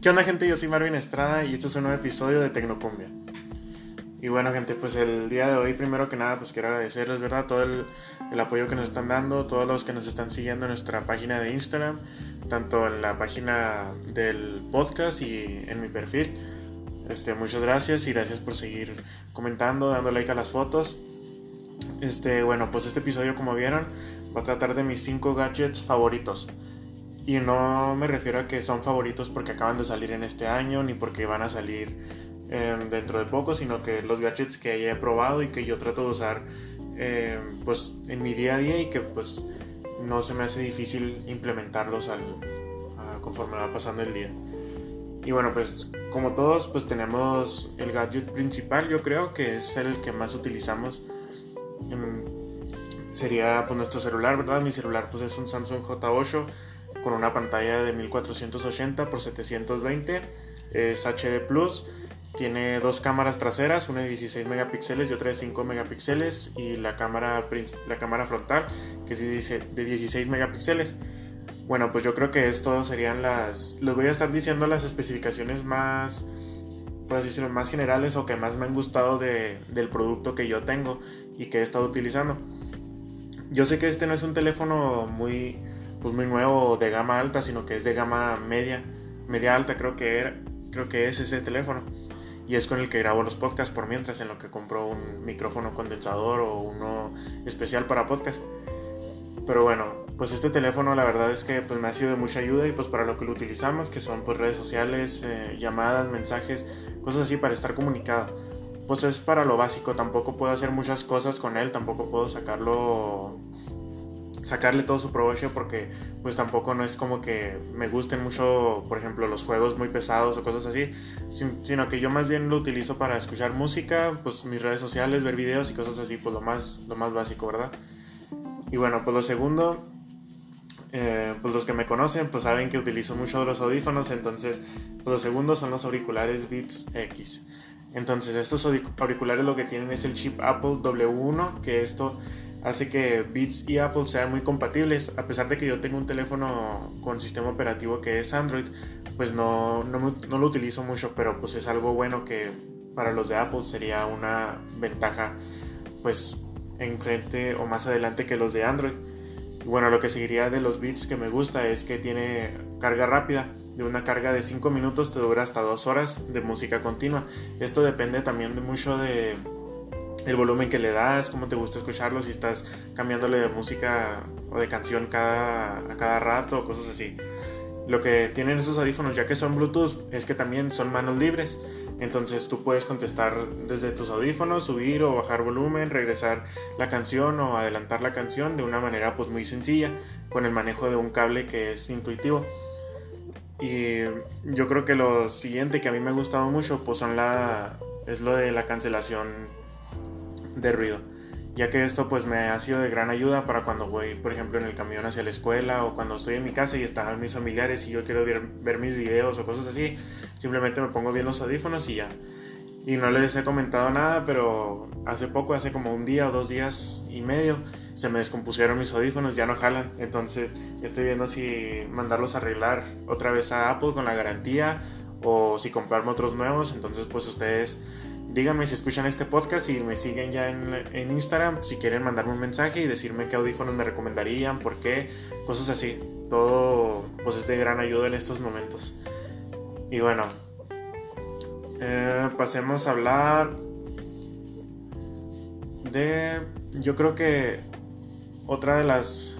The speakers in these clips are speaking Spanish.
¿Qué onda gente? Yo soy Marvin Estrada y esto es un nuevo episodio de Tecnocumbia. Y bueno gente, pues el día de hoy primero que nada pues quiero agradecerles, ¿verdad? Todo el, apoyo que nos están dando, todos los que nos están siguiendo en nuestra página de Instagram, tanto en la página del podcast y en mi perfil. Este, muchas gracias y gracias por seguir comentando, dando like a las fotos. Este, bueno, pues este episodio como vieron va a tratar de mis 5 gadgets favoritos. Y no me refiero a que son favoritos porque acaban de salir en este año ni porque van a salir em, dentro de poco, sino que los gadgets que ya he probado y que yo trato de usar em, pues en mi día a día y que pues no se me hace difícil implementarlos al, conforme va pasando el día. Y bueno, pues como todos, pues tenemos el gadget principal, yo creo que es el que más utilizamos. Em, sería pues nuestro celular, ¿verdad? Mi celular pues es un Samsung J8 con una pantalla de 1480 x 720, es HD Plus, tiene dos cámaras traseras, una de 16 megapíxeles y otra de 5 megapíxeles y la cámara, la cámara frontal que es de 16 megapíxeles. Bueno, pues yo creo que esto serían las... Les voy a estar diciendo las especificaciones más, por decirlo, más generales o que más me han gustado de, del producto que yo tengo y que he estado utilizando. Yo sé que este no es un teléfono muy pues muy nuevo de gama alta, sino que es de gama media, media alta creo que era, creo que es ese teléfono. Y es con el que grabo los podcasts por mientras, en lo que compro un micrófono condensador o uno especial para podcast. Pero bueno, pues este teléfono la verdad es que pues me ha sido de mucha ayuda y pues para lo que lo utilizamos, que son pues redes sociales, eh, llamadas, mensajes, cosas así para estar comunicado. Pues es para lo básico, tampoco puedo hacer muchas cosas con él, tampoco puedo sacarlo sacarle todo su provecho porque pues tampoco no es como que me gusten mucho, por ejemplo, los juegos muy pesados o cosas así, sino que yo más bien lo utilizo para escuchar música, pues mis redes sociales, ver videos y cosas así, pues lo más, lo más básico, ¿verdad? Y bueno, pues lo segundo, eh, pues los que me conocen pues saben que utilizo mucho los audífonos, entonces pues lo segundo son los auriculares Beats X. Entonces estos auriculares lo que tienen es el chip Apple W1, que esto hace que Beats y Apple sean muy compatibles. A pesar de que yo tengo un teléfono con sistema operativo que es Android, pues no, no, no, lo utilizo mucho, pero pues es algo bueno que para los de Apple sería una ventaja pues enfrente o más adelante que los de Android. Y bueno, lo que seguiría de los Beats que me gusta es que tiene carga rápida. De una carga de 5 minutos te dura hasta 2 horas de música continua. Esto depende también mucho de el volumen que le das, cómo te gusta escucharlo, si estás cambiándole de música o de canción cada, a cada rato o cosas así. Lo que tienen esos audífonos, ya que son Bluetooth, es que también son manos libres. Entonces tú puedes contestar desde tus audífonos, subir o bajar volumen, regresar la canción o adelantar la canción de una manera pues muy sencilla, con el manejo de un cable que es intuitivo. Y yo creo que lo siguiente que a mí me ha gustado mucho pues son la, es lo de la cancelación de ruido, ya que esto pues me ha sido de gran ayuda para cuando voy, por ejemplo, en el camión hacia la escuela o cuando estoy en mi casa y están mis familiares y yo quiero ver, ver mis videos o cosas así, simplemente me pongo bien los audífonos y ya. Y no les he comentado nada, pero hace poco, hace como un día o dos días y medio, se me descompusieron mis audífonos, ya no jalan. Entonces estoy viendo si mandarlos a arreglar otra vez a Apple con la garantía o si comprarme otros nuevos. Entonces pues ustedes díganme si escuchan este podcast y me siguen ya en, Instagram, si quieren mandarme un mensaje y decirme qué audífonos me recomendarían, por qué, cosas así. Todo pues es de gran ayuda en estos momentos. Y bueno, eh, pasemos a hablar de, yo creo que otra de las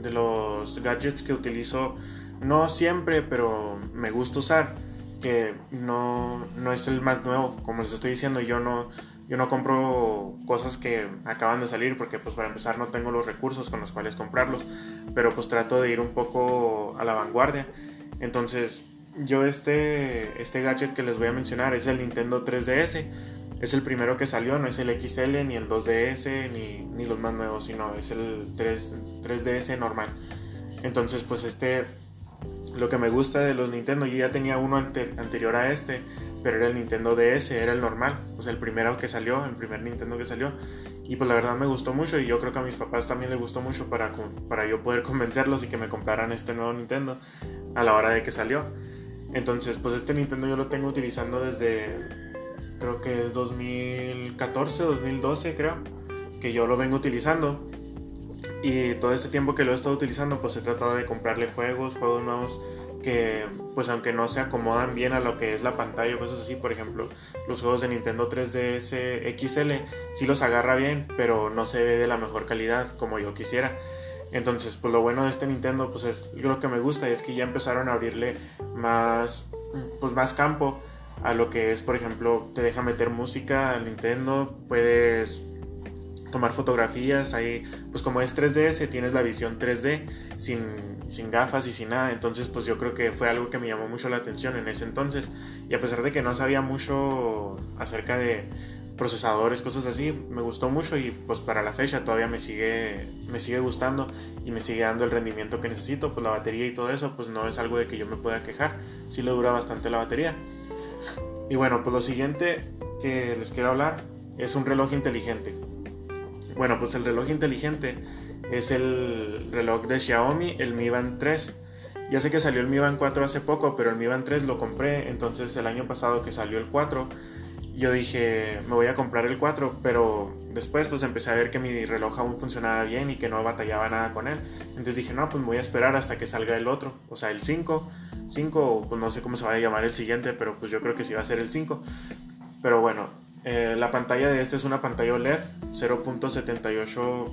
de los gadgets que utilizo no siempre, pero me gusta usar que no, no, es el más nuevo, como les estoy diciendo, yo no, yo no compro cosas que acaban de salir porque pues para empezar no tengo los recursos con los cuales comprarlos, pero pues trato de ir un poco a la vanguardia. Entonces, yo este, este gadget que les voy a mencionar es el Nintendo 3DS. Es el primero que salió, no es el XL ni el 2DS ni, ni los más nuevos, sino es el 3, 3DS normal. Entonces, pues este lo que me gusta de los Nintendo, yo ya tenía uno anterior a este, pero era el Nintendo DS, era el normal, o sea, el primero que salió, el primer Nintendo que salió. Y pues la verdad me gustó mucho y yo creo que a mis papás también les gustó mucho para, para yo poder convencerlos y que me compraran este nuevo Nintendo a la hora de que salió. Entonces, pues este Nintendo yo lo tengo utilizando desde, creo que es 2014, 2012 creo, que yo lo vengo utilizando. Y todo este tiempo que lo he estado utilizando, pues he tratado de comprarle juegos, juegos nuevos que pues aunque no se acomodan bien a lo que es la pantalla o cosas así, por ejemplo, los juegos de Nintendo 3DS XL sí los agarra bien, pero no se ve de la mejor calidad como yo quisiera. Entonces, pues lo bueno de este Nintendo, pues es lo que me gusta, es que ya empezaron a abrirle más, pues más campo a lo que es, por ejemplo, te deja meter música al Nintendo, puedes tomar fotografías, ahí, pues como es 3DS, tienes la visión 3D sin, sin gafas y sin nada, entonces pues yo creo que fue algo que me llamó mucho la atención en ese entonces, y a pesar de que no sabía mucho acerca de procesadores, cosas así, me gustó mucho y pues para la fecha todavía me sigue, me sigue gustando y me sigue dando el rendimiento que necesito, pues la batería y todo eso, pues no es algo de que yo me pueda quejar, sí le dura bastante la batería. Y bueno, pues lo siguiente que les quiero hablar es un reloj inteligente. Bueno, pues el reloj inteligente es el reloj de Xiaomi, el Mi Band 3. Ya sé que salió el Mi Band 4 hace poco, pero el Mi Band 3 lo compré, entonces el año pasado que salió el 4, yo dije, me voy a comprar el 4, pero después pues empecé a ver que mi reloj aún funcionaba bien y que no batallaba nada con él. Entonces dije, no, pues me voy a esperar hasta que salga el otro, o sea, el 5, 5, pues no sé cómo se va a llamar el siguiente, pero pues yo creo que sí va a ser el 5. Pero bueno, eh, la pantalla de este es una pantalla OLED 0.78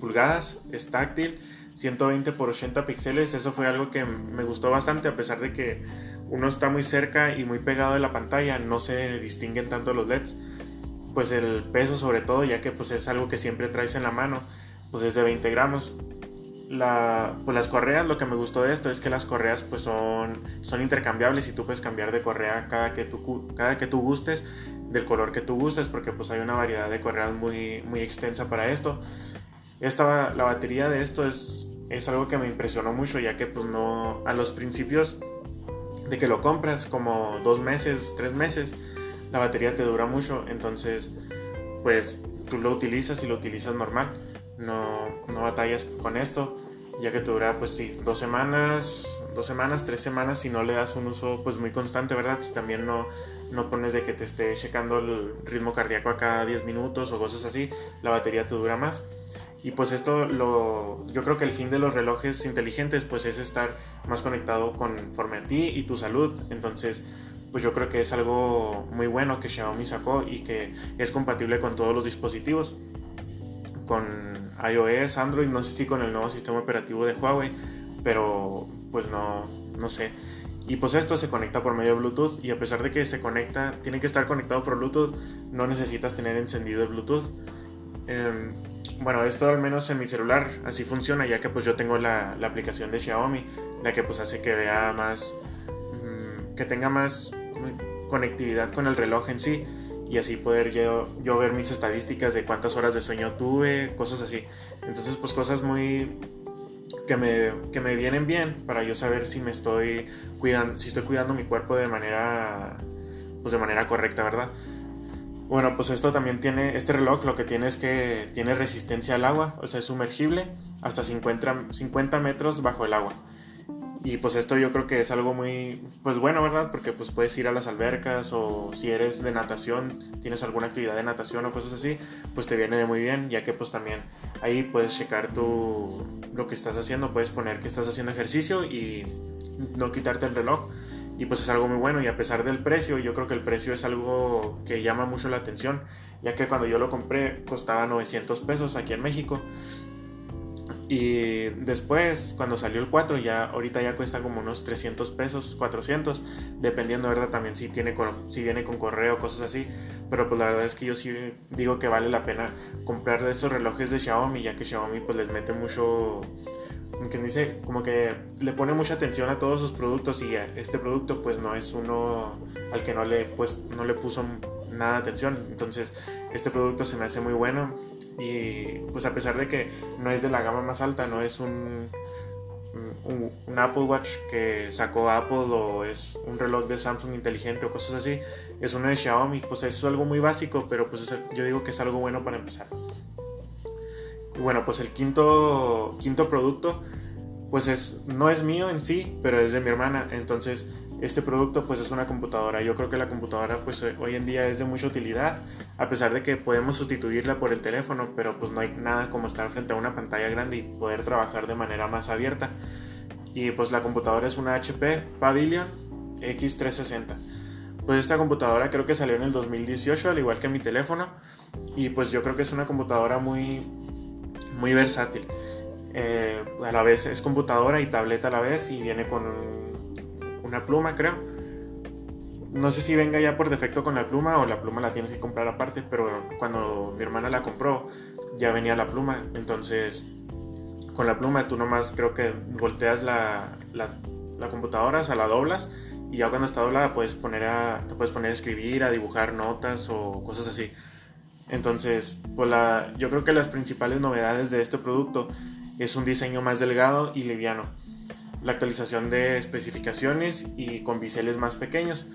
pulgadas, es táctil, 120 por 80 píxeles, eso fue algo que me gustó bastante a pesar de que uno está muy cerca y muy pegado de la pantalla, no se distinguen tanto los LEDs. Pues el peso sobre todo, ya que pues es algo que siempre traes en la mano, pues es de 20 gramos. La, pues las correas, lo que me gustó de esto es que las correas pues son, son intercambiables y tú puedes cambiar de correa cada que tú, cada que tú gustes, del color que tú gustes, porque pues hay una variedad de correas muy, muy extensa para esto. Esta, la batería de esto es, es algo que me impresionó mucho, ya que pues no, a los principios de que lo compras como dos meses, tres meses, la batería te dura mucho, entonces pues tú lo utilizas y lo utilizas normal, no, no batallas con esto, ya que te dura pues sí, dos semanas, dos semanas, tres semanas si no le das un uso pues muy constante, ¿verdad? Si también no, no pones de que te esté checando el ritmo cardíaco a cada 10 minutos o cosas así, la batería te dura más. Y pues esto lo, yo creo que el fin de los relojes inteligentes pues es estar más conectado conforme a ti y tu salud. Entonces pues yo creo que es algo muy bueno que Xiaomi sacó y que es compatible con todos los dispositivos. Con iOS, Android, no sé si con el nuevo sistema operativo de Huawei, pero pues no, no sé. Y pues esto se conecta por medio de Bluetooth y a pesar de que se conecta, tiene que estar conectado por Bluetooth, no necesitas tener encendido el Bluetooth. Em, bueno, esto al menos en mi celular así funciona, ya que pues yo tengo la, aplicación de Xiaomi, la que pues hace que vea más, mm, que tenga más conectividad con el reloj en sí y así poder yo, yo ver mis estadísticas de cuántas horas de sueño tuve, cosas así. Entonces pues cosas muy que me, que me vienen bien para yo saber si me estoy cuidando, si estoy cuidando mi cuerpo de manera, pues de manera correcta, ¿verdad? Bueno, pues esto también tiene, este reloj lo que tiene es que tiene resistencia al agua, o sea, es sumergible hasta 50, 50 metros bajo el agua. Y pues esto yo creo que es algo muy, pues bueno, ¿verdad? Porque pues puedes ir a las albercas o si eres de natación, tienes alguna actividad de natación o cosas así, pues te viene de muy bien, ya que pues también ahí puedes checar tu, lo que estás haciendo, puedes poner que estás haciendo ejercicio y no quitarte el reloj y pues es algo muy bueno y a pesar del precio, yo creo que el precio es algo que llama mucho la atención, ya que cuando yo lo compré costaba 900 pesos aquí en México. Y después, cuando salió el 4, ya ahorita ya cuesta como unos 300 pesos, 400, dependiendo, ¿verdad? También si, tiene, si viene con correo, cosas así. Pero pues la verdad es que yo sí digo que vale la pena comprar de esos relojes de Xiaomi, ya que Xiaomi pues les mete mucho que dice como que le pone mucha atención a todos sus productos y este producto pues no es uno al que no le pues no le puso nada de atención entonces este producto se me hace muy bueno y pues a pesar de que no es de la gama más alta no es un un, Apple Watch que sacó Apple o es un reloj de Samsung inteligente o cosas así es uno de Xiaomi pues es algo muy básico pero pues yo digo que es algo bueno para empezar bueno, pues el quinto, quinto producto pues es, no es mío en sí, pero es de mi hermana. Entonces, este producto pues es una computadora. Yo creo que la computadora pues hoy en día es de mucha utilidad, a pesar de que podemos sustituirla por el teléfono, pero pues no hay nada como estar frente a una pantalla grande y poder trabajar de manera más abierta. Y pues la computadora es una HP Pavilion X360. Pues esta computadora creo que salió en el 2018, al igual que mi teléfono. Y pues yo creo que es una computadora muy, muy versátil. Eh, a la vez es computadora y tableta a la vez y viene con una pluma, creo. No sé si venga ya por defecto con la pluma o la pluma la tienes que comprar aparte, pero cuando mi hermana la compró ya venía la pluma. Entonces, con la pluma tú nomás creo que volteas la, la, computadora, o sea, la doblas y ya cuando está doblada puedes poner a, te puedes poner a escribir, a dibujar notas o cosas así. Entonces, pues la, yo creo que las principales novedades de este producto es un diseño más delgado y liviano, la actualización de especificaciones y con biseles más pequeños.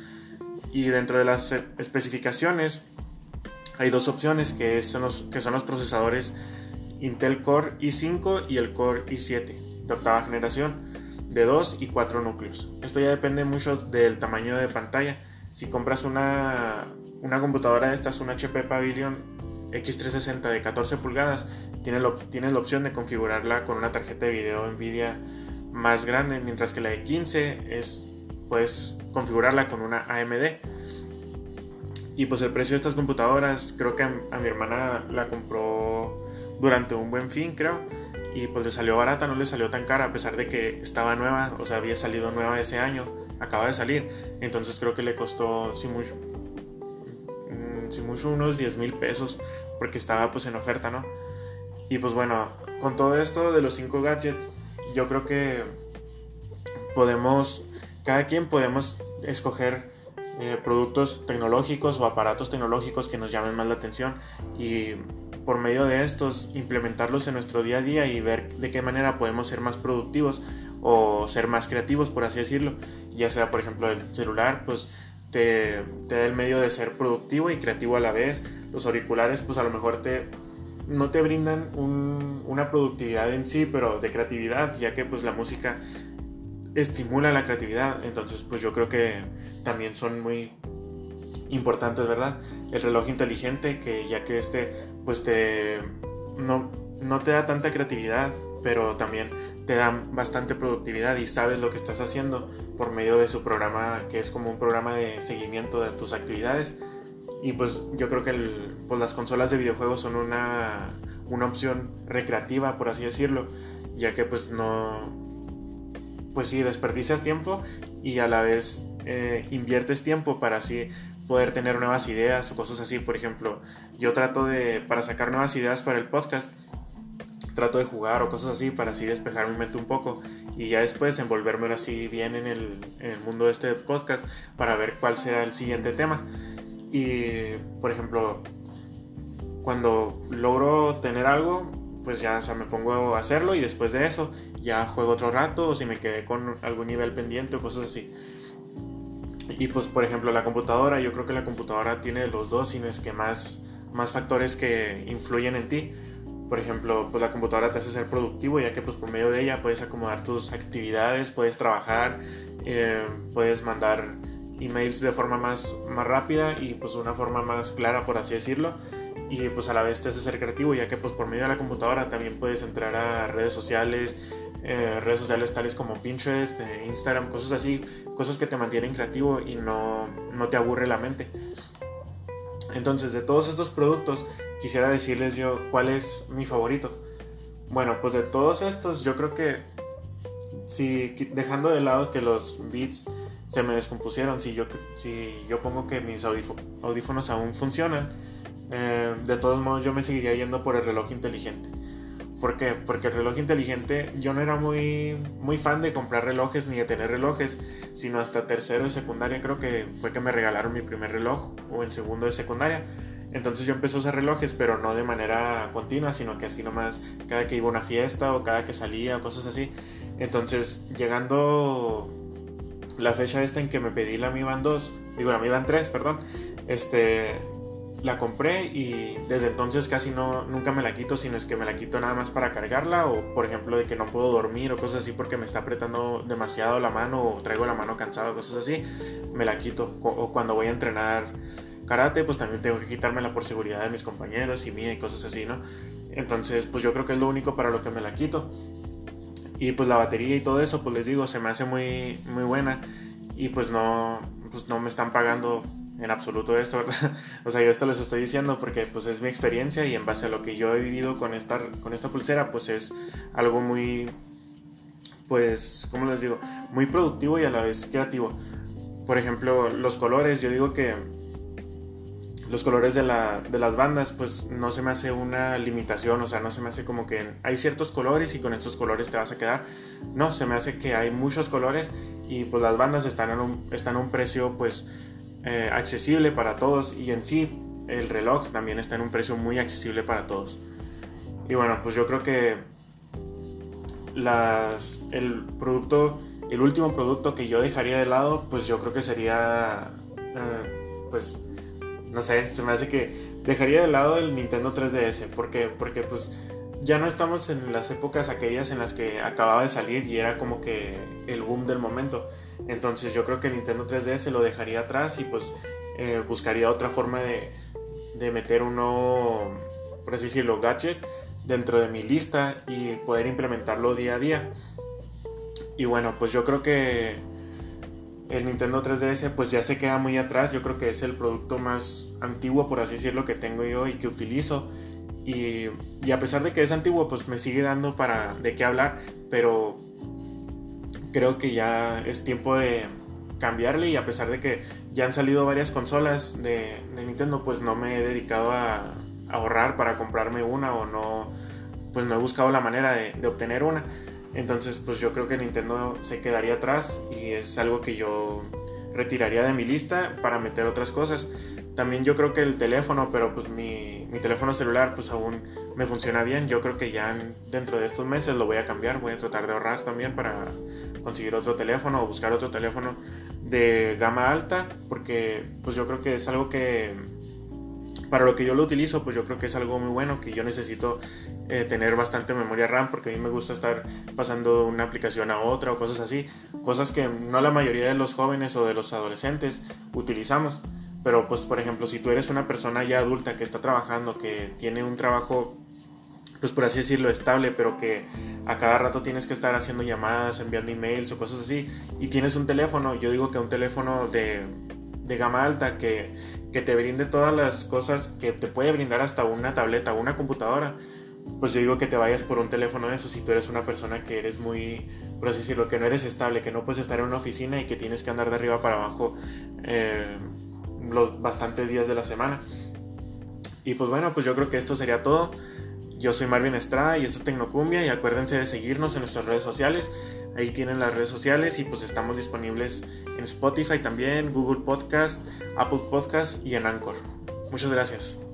Y dentro de las especificaciones hay dos opciones que son los, que son los procesadores Intel Core i5 y el Core i7 de octava generación de 2 y 4 núcleos. Esto ya depende mucho del tamaño de pantalla. Si compras una, una computadora de estas, un HP Pavilion X360 de 14 pulgadas, tienes, tienes la opción de configurarla con una tarjeta de video Nvidia más grande, mientras que la de 15 es, puedes configurarla con una AMD. Y pues el precio de estas computadoras, creo que a, mi hermana la compró durante un buen fin, creo. Y pues le salió barata, no le salió tan cara, a pesar de que estaba nueva, o sea, había salido nueva ese año, acaba de salir. Entonces creo que le costó, si mucho, mm, si mucho unos 10 mil pesos porque estaba pues en oferta, ¿no? Y pues bueno, con todo esto de los 5 gadgets, yo creo que podemos, cada quien podemos escoger eh, productos tecnológicos o aparatos tecnológicos que nos llamen más la atención y por medio de estos implementarlos en nuestro día a día y ver de qué manera podemos ser más productivos o ser más creativos, por así decirlo. Ya sea, por ejemplo, el celular, pues te, da el medio de ser productivo y creativo a la vez. Los auriculares, pues a lo mejor te, no te brindan una productividad en sí, pero de creatividad, ya que pues la música estimula la creatividad. Entonces, pues yo creo que también son muy importantes, ¿verdad? El reloj inteligente, que ya que este, pues te, no, no te da tanta creatividad, pero también te dan bastante productividad y sabes lo que estás haciendo por medio de su programa, que es como un programa de seguimiento de tus actividades. Y pues yo creo que pues las consolas de videojuegos son una, una opción recreativa, por así decirlo, ya que pues no, pues sí, desperdicias tiempo y a la vez eh, inviertes tiempo para así poder tener nuevas ideas o cosas así. Por ejemplo, yo trato de, para sacar nuevas ideas para el podcast, trato de jugar o cosas así para así despejar mi mente un poco y ya después envolverme así bien en el, en el mundo de este podcast para ver cuál será el siguiente tema. Y por ejemplo, cuando logro tener algo, pues ya o me pongo a hacerlo y después de eso ya juego otro rato o si me quedé con algún nivel pendiente o cosas así. Y pues por ejemplo la computadora, yo creo que la computadora tiene los dos cines que más, más factores que influyen en ti por ejemplo, pues la computadora te hace ser productivo ya que pues por medio de ella puedes acomodar tus actividades, puedes trabajar, eh, puedes mandar emails de forma más, más rápida y pues una forma más clara por así decirlo y pues a la vez te hace ser creativo ya que pues por medio de la computadora también puedes entrar a redes sociales, eh, redes sociales tales como Pinterest, eh, Instagram, cosas así, cosas que te mantienen creativo y no, no te aburre la mente. Entonces, de todos estos productos, quisiera decirles yo cuál es mi favorito. Bueno, pues de todos estos, yo creo que si dejando de lado que los beats se me descompusieron, si yo, si yo pongo que mis audífonos aún funcionan, eh, de todos modos yo me seguiría yendo por el reloj inteligente. ¿Por qué? Porque el reloj inteligente, yo no era muy, muy fan de comprar relojes ni de tener relojes, sino hasta tercero de secundaria creo que fue que me regalaron mi primer reloj o el segundo de secundaria. Entonces yo empecé a usar relojes, pero no de manera continua, sino que así nomás cada que iba a una fiesta o cada que salía o cosas así. Entonces llegando la fecha esta en que me pedí la Mi Band 2, digo la Mi Band 3, perdón, este, la compré y desde entonces casi no, nunca me la quito, sino es que me la quito nada más para cargarla o por ejemplo de que no puedo dormir o cosas así porque me está apretando demasiado la mano o traigo la mano cansada cosas así, me la quito. O cuando voy a entrenar karate, pues también tengo que quitármela por seguridad de mis compañeros y mía y cosas así, ¿no? Entonces, pues yo creo que es lo único para lo que me la quito. Y pues la batería y todo eso, pues les digo, se me hace muy, muy buena y pues no, pues no me están pagando en absoluto esto, ¿verdad? O sea, yo esto les estoy diciendo porque pues es mi experiencia y en base a lo que yo he vivido con esta, con esta pulsera, pues es algo muy, pues, ¿cómo les digo? Muy productivo y a la vez creativo. Por ejemplo, los colores, yo digo que los colores de, la, de, las bandas, pues no se me hace una limitación, o sea, no se me hace como que hay ciertos colores y con estos colores te vas a quedar. No, se me hace que hay muchos colores y pues las bandas están en un, están a un precio pues eh, accesible para todos y en sí el reloj también está en un precio muy accesible para todos. Y bueno, pues yo creo que las, el producto, el último producto que yo dejaría de lado, pues yo creo que sería, eh, pues, no sé, se me hace que dejaría de lado el Nintendo 3DS. porque Porque pues ya no estamos en las épocas aquellas en las que acababa de salir y era como que el boom del momento. Entonces yo creo que Nintendo 3DS lo dejaría atrás y pues eh, buscaría otra forma de, de meter uno, por así decirlo, gadget dentro de mi lista y poder implementarlo día a día. Y bueno, pues yo creo que el Nintendo 3DS pues ya se queda muy atrás. Yo creo que es el producto más antiguo, por así decirlo, que tengo yo y que utilizo. Y, y a pesar de que es antiguo, pues me sigue dando para de qué hablar. Pero creo que ya es tiempo de cambiarle y a pesar de que ya han salido varias consolas de, Nintendo, pues no me he dedicado a, ahorrar para comprarme una o no, pues no he buscado la manera de, de, obtener una. Entonces, pues yo creo que Nintendo se quedaría atrás y es algo que yo retiraría de mi lista para meter otras cosas. También yo creo que el teléfono, pero pues mi, mi, teléfono celular pues aún me funciona bien. Yo creo que ya dentro de estos meses lo voy a cambiar. Voy a tratar de ahorrar también para conseguir otro teléfono o buscar otro teléfono de gama alta. Porque pues yo creo que es algo que para lo que yo lo utilizo pues yo creo que es algo muy bueno. Que yo necesito eh, tener bastante memoria RAM porque a mí me gusta estar pasando una aplicación a otra o cosas así. Cosas que no la mayoría de los jóvenes o de los adolescentes utilizamos. Pero pues por ejemplo, si tú eres una persona ya adulta que está trabajando, que tiene un trabajo, pues por así decirlo, estable, pero que a cada rato tienes que estar haciendo llamadas, enviando emails o cosas así, y tienes un teléfono, yo digo que un teléfono de, de gama alta que, que te brinde todas las cosas que te puede brindar hasta una tableta o una computadora, pues yo digo que te vayas por un teléfono de eso si tú eres una persona que eres muy, por así decirlo, que no eres estable, que no puedes estar en una oficina y que tienes que andar de arriba para abajo. Eh, los bastantes días de la semana. Y pues bueno, pues yo creo que esto sería todo. Yo soy Marvin Estrada y esto es Tecnocumbia y acuérdense de seguirnos en nuestras redes sociales. Ahí tienen las redes sociales y pues estamos disponibles en Spotify también, Google Podcast, Apple Podcast y en Anchor. Muchas gracias.